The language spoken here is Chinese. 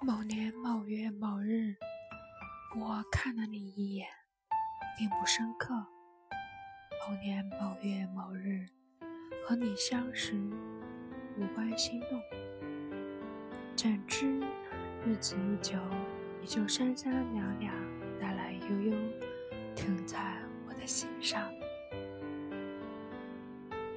某年某月某日，我看了你一眼，并不深刻。某年某月某日，和你相识，无关心动。怎知日子一久，你就三三两两，来来悠悠，停在我的心上。